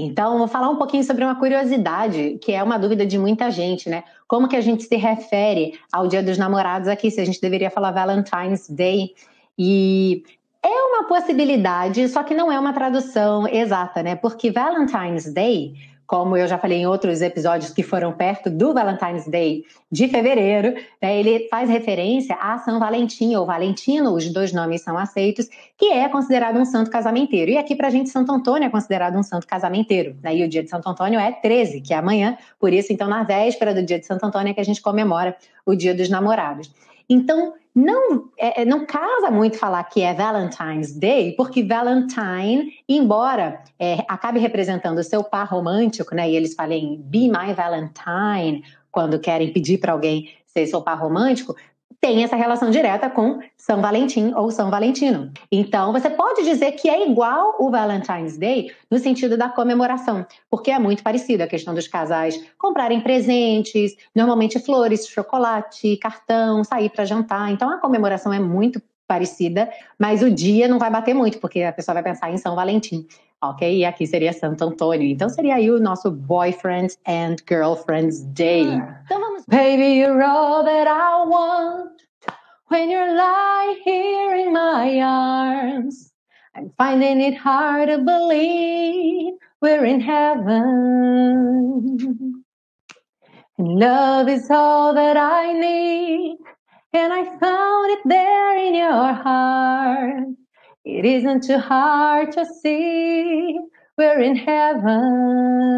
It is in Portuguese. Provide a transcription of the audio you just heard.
Então, vou falar um pouquinho sobre uma curiosidade, que é uma dúvida de muita gente, né? Como que a gente se refere ao Dia dos Namorados aqui, se a gente deveria falar Valentine's Day. E é uma possibilidade, só que não é uma tradução exata, né? Porque Valentine's Day como eu já falei em outros episódios que foram perto do Valentine's Day de fevereiro, né, ele faz referência a São Valentim ou Valentino, os dois nomes são aceitos, que é considerado um santo casamenteiro. E aqui para a gente, Santo Antônio é considerado um santo casamenteiro. Né, e o dia de Santo Antônio é 13, que é amanhã, por isso, então, na véspera do dia de Santo Antônio é que a gente comemora o dia dos namorados. Então, não, é, é, não casa muito falar que é Valentine's Day, porque Valentine, embora é, acabe representando o seu par romântico, né? E eles falem Be My Valentine, quando querem pedir para alguém ser seu par romântico, tem essa relação direta com São Valentim ou São Valentino. Então, você pode dizer que é igual o Valentine's Day no sentido da comemoração, porque é muito parecido a questão dos casais comprarem presentes, normalmente flores, chocolate, cartão, sair para jantar. Então, a comemoração é muito parecida, mas o dia não vai bater muito, porque a pessoa vai pensar em São Valentim. Ok? E aqui seria Santo Antônio. Então seria aí o nosso Boyfriends and Girlfriends Day. Então vamos. Baby, you're all that I when you're lying here in my arms. I'm finding it hard to believe we're in heaven. And love is all that I need. And I found it there in your heart. It isn't too hard to see we're in heaven.